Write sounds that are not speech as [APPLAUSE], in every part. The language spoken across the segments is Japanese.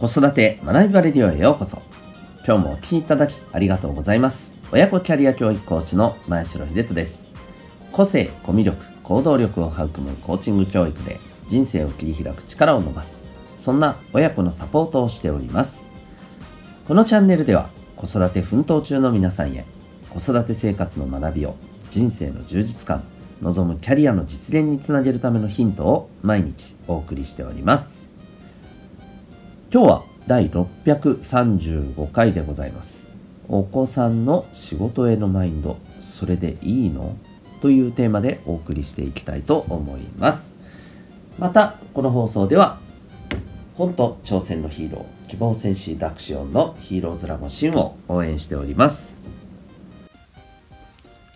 子育て学びバレディオへようこそ。今日もお聴きいただきありがとうございます。親子キャリア教育コーチの前城秀人です。個性、コミュ力、行動力を育むコーチング教育で人生を切り開く力を伸ばす。そんな親子のサポートをしております。このチャンネルでは子育て奮闘中の皆さんへ子育て生活の学びを人生の充実感、望むキャリアの実現につなげるためのヒントを毎日お送りしております。今日は第635回でございます。お子さんの仕事へのマインド、それでいいの？というテーマでお送りしていきたいと思います。また、この放送では、本と挑戦のヒーロー、希望戦士ダクシオンのヒーローズラゴシンを応援しております。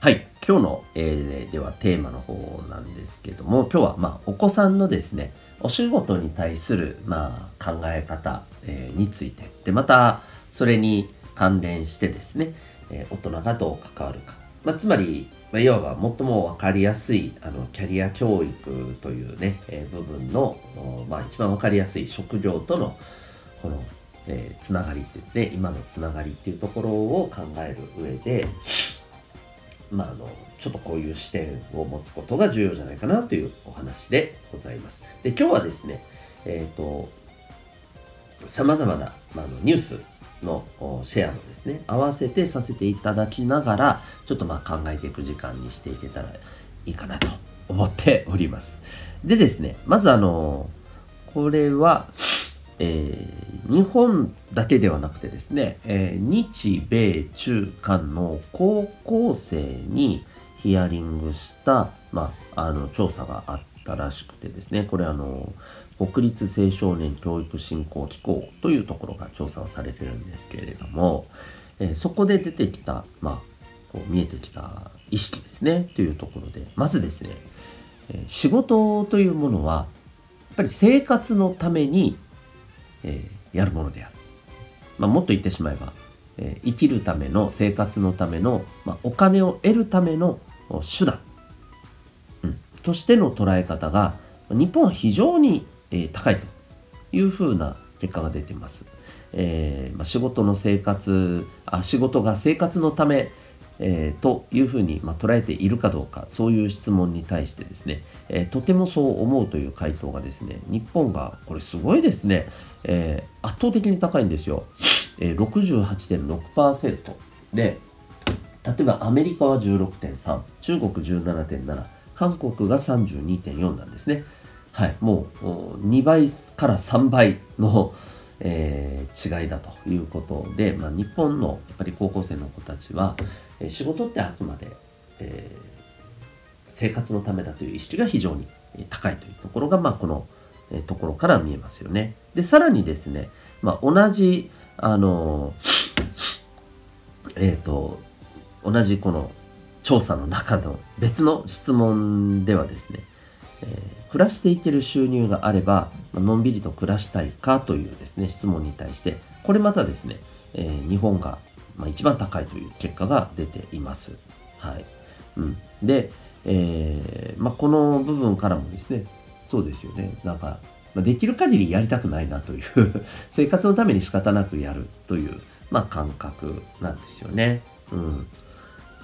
はい。今日の、えー、ではテーマの方なんですけども、今日はまあお子さんのですね、お仕事に対する、まあ、考え方、えー、について。でまたそれに関連してですね、えー、大人がどう関わるか、まあ、つまり、まあ、いわば最も分かりやすいあのキャリア教育というね、えー、部分の、まあ、一番分かりやすい職業とのこの、えー、つながりですね今のつながりっていうところを考える上でまあ、あの、ちょっとこういう視点を持つことが重要じゃないかなというお話でございます。で、今日はですね、えっ、ー、と、様々な、まあ、のニュースのシェアもですね、合わせてさせていただきながら、ちょっとまあ考えていく時間にしていけたらいいかなと思っております。でですね、まずあの、これは、えー、日本だけではなくてですね、えー、日米中韓の高校生にヒアリングした、まあ、あの調査があったらしくてですねこれあの国立青少年教育振興機構というところが調査をされてるんですけれども、えー、そこで出てきた、まあ、こう見えてきた意識ですねというところでまずですね、え仕事というものはやっぱり生活のためにえー、やるものである。まあ、もっと言ってしまえば、え、生きるための生活のための、まあ、お金を得るための手段、うん、としての捉え方が日本は非常に、えー、高いというふうな結果が出てます。えーまあ、仕事の生活あ仕事が生活のためえー、というふうに、まあ、捉えているかどうかそういう質問に対してですね、えー、とてもそう思うという回答がですね日本がこれすごいですね、えー、圧倒的に高いんですよ、えー、68.6%で例えばアメリカは16.3中国17.7韓国が32.4なんですねはいもう2倍から3倍のえー、違いだということで、まあ、日本のやっぱり高校生の子たちは、えー、仕事ってあくまで、えー、生活のためだという意識が非常に高いというところが、まあ、この、えところから見えますよね。でさらにですね、まあ、同じあのえっ、と同じこの調査の中の別の質問ではですね、えー、暮らしていける収入があれば、のんびりと暮らしたいかというですね、質問に対して、これまたですね、えー、日本が、まあ、一番高いという結果が出ています。はい。うん。で、えー、まあ、この部分からもですね、そうですよね。なんか、まできる限りやりたくないなという [LAUGHS] 生活のために仕方なくやるという、まあ、感覚なんですよね。うん。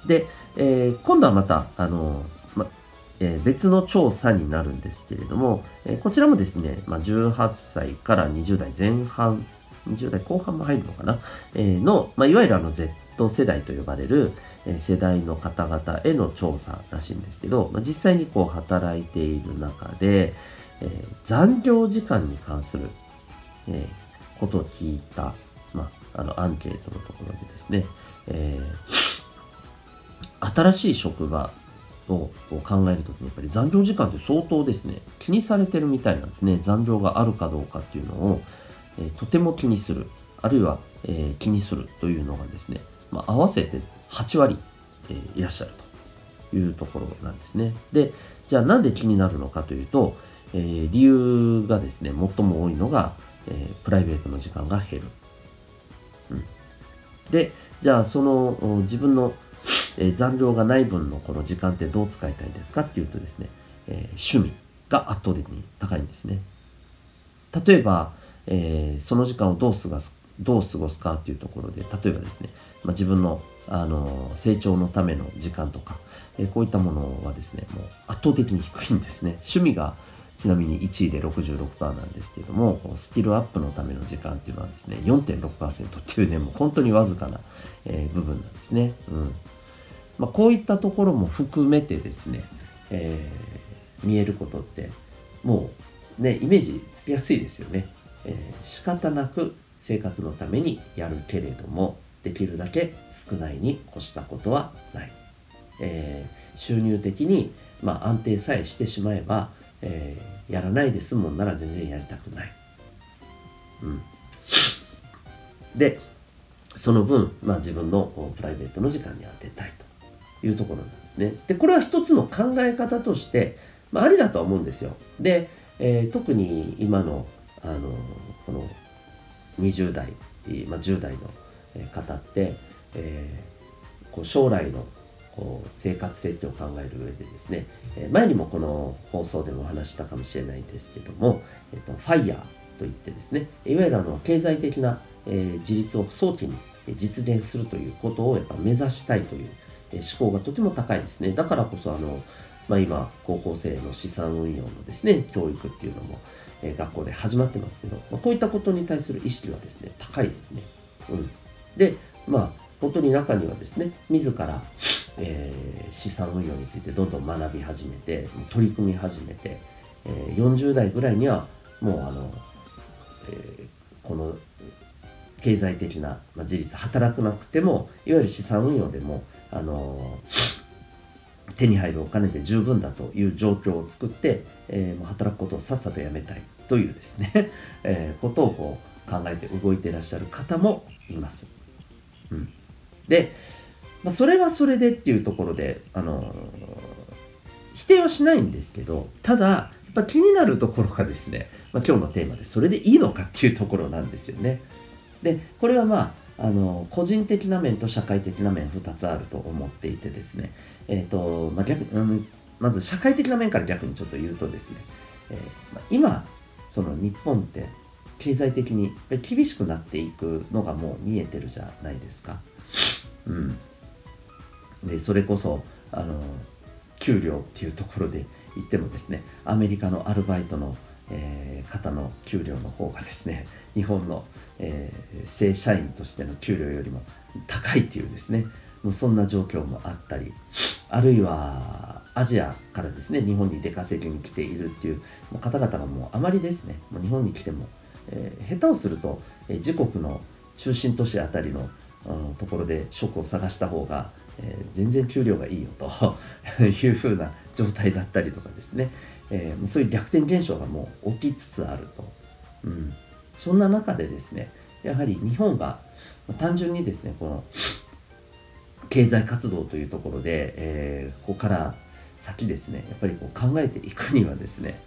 で、えー、今度はまた、あの、えー、別の調査になるんですけれども、えー、こちらもですね、まあ、18歳から20代前半、20代後半も入るのかな、えー、の、まあ、いわゆるあの Z 世代と呼ばれる、世代の方々への調査らしいんですけど、まあ、実際にこう働いている中で、え残業時間に関する、えことを聞いた、まあ、あのアンケートのところでですね、え新しい職場を考えるときにやっぱり残業時間って相当ですね、気にされてるみたいなんですね。残業があるかどうかっていうのを、えー、とても気にする、あるいは、えー、気にするというのがですね、まあ、合わせて8割、えー、いらっしゃるというところなんですね。で、じゃあなんで気になるのかというと、えー、理由がですね、最も多いのが、えー、プライベートの時間が減る。うん、で、じゃあその自分のえー、残量がない分のこの時間ってどう使いたいですかっていうとですね、えー、趣味が圧倒的に高いんですね。例えば、えー、その時間をどう過ごすどう過ごすかっていうところで例えばですね、まあ、自分のあの成長のための時間とか、え、こういったものはですねもう圧倒的に低いんですね。趣味がちなみに1位で66%なんですけれどもスキルアップのための時間っていうのはですね4.6%っていうねもう本当にわずかな、えー、部分なんですね、うん。まあ、こういったところも含めてですね、えー、見えることってもうねイメージつきやすいですよね、えー、仕方なく生活のためにやるけれどもできるだけ少ないに越したことはない、えー、収入的に、まあ、安定さえしてしまえば、えー、やらないで済むもんなら全然やりたくない、うん、でその分、まあ、自分のプライベートの時間に当てたいいうところなんですね。でこれは一つの考え方として、まあ、ありだとは思うんですよ。で、えー、特に今のあのこの20代、まあ、10代の方って、えー、こう将来のこう生活設計を考える上でですね前にもこの放送でもお話したかもしれないんですけども、えっと、ファイヤーといってですねいわゆるあの経済的な、えー、自立を早期に実現するということをやっぱ目指したいという思考がとても高いですねだからこそあのまあ、今、高校生の資産運用のですね、教育っていうのも、え、学校で始まってますけど、まあ、こういったことに対する意識はですね、高いですね。うん。で、まあ、本当に中にはですね、自ら、えー、資産運用についてどんどん学び始めて、取り組み始めて、えー、40代ぐらいには、もうあの、えー、この経済的な、まあ、自立働くなくてもいわゆる資産運用でもあの手に入るお金で十分だという状況を作って、えー、もう働くことをさっさとやめたいというですね、[LAUGHS] えー、ことをこう考えて動いていらっしゃる方もいます。うん、で、まあ、それはそれでっていうところで、あの、否定はしないんですけどただやっぱ気になるところがですね、まあ、今日のテーマでそれでいいのかっていうところなんですよね。でこれはまああの個人的な面と社会的な面2つあると思っていてですね、えーとまあ、逆うんまず社会的な面から逆にちょっと言うとですね、えーまあ、今その日本って経済的に厳しくなっていくのがもう見えてるじゃないですか。うん、でそれこそあの給料っていうところで言ってもですねアメリカのアルバイトのえー、方の給料の方がですね [LAUGHS] 日本の、えー、正社員としての給料よりも高いっていうですね。もうそんな状況もあったりあるいはアジアからですね日本に出稼ぎに来ているっていう方々がもうあまりですねもう日本に来ても、えー、下手をすると、え、自国の中心都市あたりのところで職を探した方が、えー、全然給料がいいよと [LAUGHS] いうふうな状態だったりとかですね、えー、そういう逆転現象がもう起きつつあると、うん、そんな中でですねやはり日本が単純にですねこの経済活動というところで、えー、ここから先ですねやっぱりこう考えていくにはですね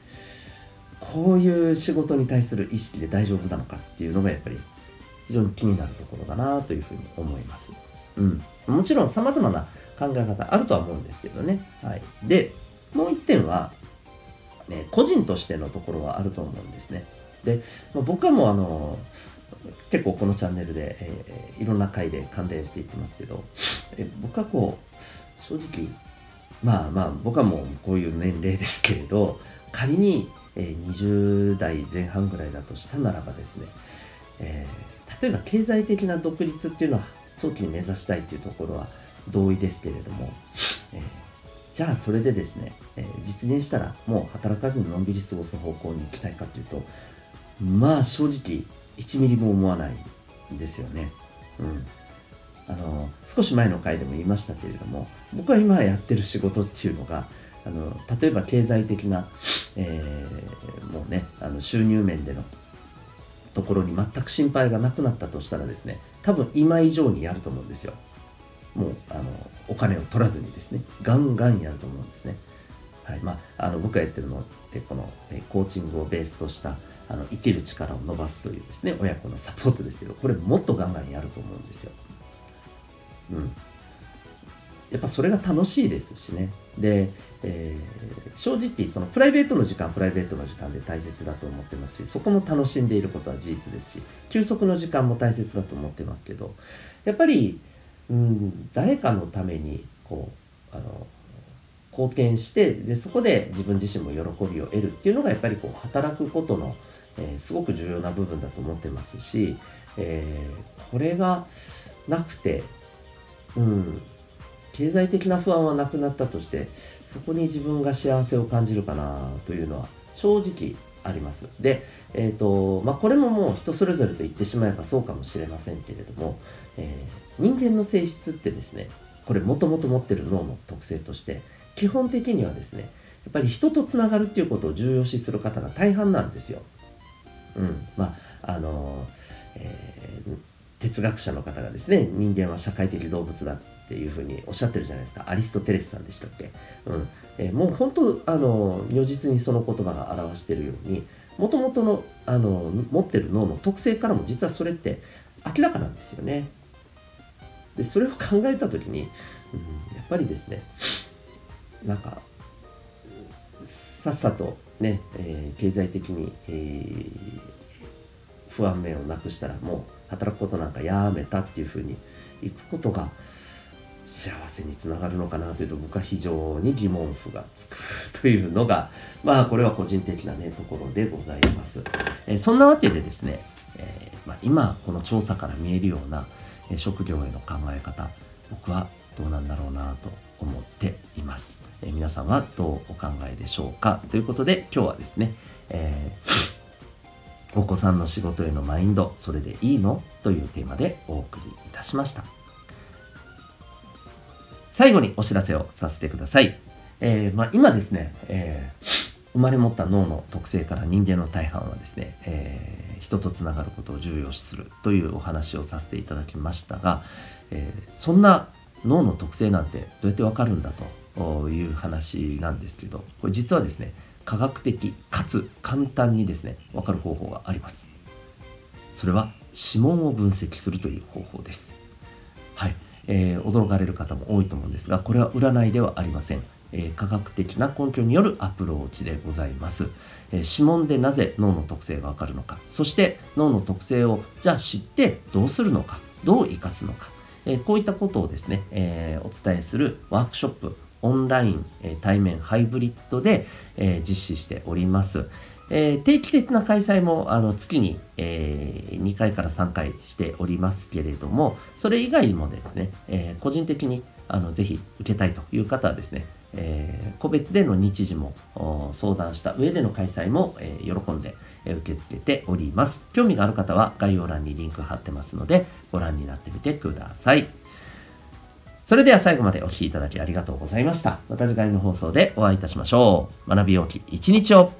こういう仕事に対する意識で大丈夫なのかっていうのがやっぱり非常に気になるところだなというふうに思います。うん、もちろん様々な考え方あるとは思うんですけどね。はい、でもう一点はね、個人としてのところはあると思うんですね。で、僕はもうあの、結構このチャンネルで、えー、いろんな回で関連していってますけど、え僕はこう、正直、まあまあ僕はもうこういう年齢ですけれど、仮に、えー、20代前半ぐらいだとしたならばですね、えー、例えば経済的な独立っていうのは早期に目指したいというところは同意ですけれども、えーじゃあそれでですね、えー、実現したらもう働かずにのんびり過ごす方向に行きたいかというとまあ正直1ミリも思わないんですよね。うん。あの少し前の回でも言いましたけれども僕は今やってる仕事っていうのがあの例えば経済的な、えー、もうねあの収入面でのところに全く心配がなくなったとしたらですね多分今以上にやると思うんですよ。もうあのお金を取らずにですねガンガンやると思うんですね。はいまあ、あの僕がやってるのってこのえコーチングをベースとしたあの生きる力を伸ばすというですね親子のサポートですけどこれもっとガンガンやると思うんですよ。うん、やっぱそれが楽しいですしね。で、えー、正直、そのプライベートの時間、プライベートの時間で大切だと思ってますし、そこも楽しんでいることは事実ですし、休息の時間も大切だと思ってますけど、やっぱり、うん、誰かのために、こう、あの、貢献してでそこで自分自身も喜びを得るっていうのがやっぱりこう働くことの、えー、すごく重要な部分だと思ってますし、えー、これがなくて、うん、経済的な不安はなくなったとしてそこに自分が幸せを感じるかなというのは正直あります。で、え、ー、と、まあ、これももう人それぞれと言ってしまえばそうかもしれませんけれども、えー、人間の性質ってですね、これもともと持ってる脳の特性として、基本的にはですね、やっぱり人とつながるっていうことを重要視する方が大半なんですよ。うん。まあ、あの、えー、学者の方がですね、人間は社会的動物だっていうふうにおっしゃってるじゃないですか。アリストテレスさんでしたっけ？うん。えー、もう本当、あの、如実にその言葉が表してるように、もともとの、あの、持ってる脳の特性からも実はそれって明らかなんですよね。で、それを考えた時に、うん、やっぱりですね、なんかさっさとね、えー、経済的に、えー、不安面をなくしたらもう働くことなんかやめたっていうふうにいくことが幸せにつながるのかなというと僕は非常に疑問符がつくというのがまあこれは個人的なねところでございます、え、そんなわけでですね、えー、まあ、今この調査から見えるような、え職業への考え方僕はどうなんだろうなと思っています。え、皆さんはどうお考えでしょうか？ということで今日はですね、えー、お子さんの仕事へのマインド、それでいいの？というテーマでお送りいたしました。最後にお知らせをさせてください。えー、まあ、今ですね、え生まれ持った脳の特性から人間の大半はですね、え人とつながることを重要視するというお話をさせていただきましたが、えそんな脳の特性なんてどうやってわかるんだという話なんですけどこれ実はですね科学的かつ簡単にですねわかる方法があります。それは指紋を分析するという方法です。はい、えー、驚かれる方も多いと思うんですがこれは占いではありません。え科学的な根拠によるアプローチでございます。え指紋でなぜ脳の特性がわかるのか、そして脳の特性をじゃあ知ってどうするのか、どう生かすのか、えこういったことをですね、えーお伝えするワークショップ、オンライン、え対面、ハイブリッドで、え実施しております。え定期的な開催もあの月に、え2回から3回しておりますけれども、それ以外もですね、え個人的にあのぜひ受けたいという方はですね、え個別での日時も相談した上での開催も、え喜んで受け付けております。興味がある方は概要欄にリンク貼ってますので、ご覧になってみてください。それでは最後までお聴きいただきありがとうございました。また次回の放送でお会いいたしましょう。学びようき一日を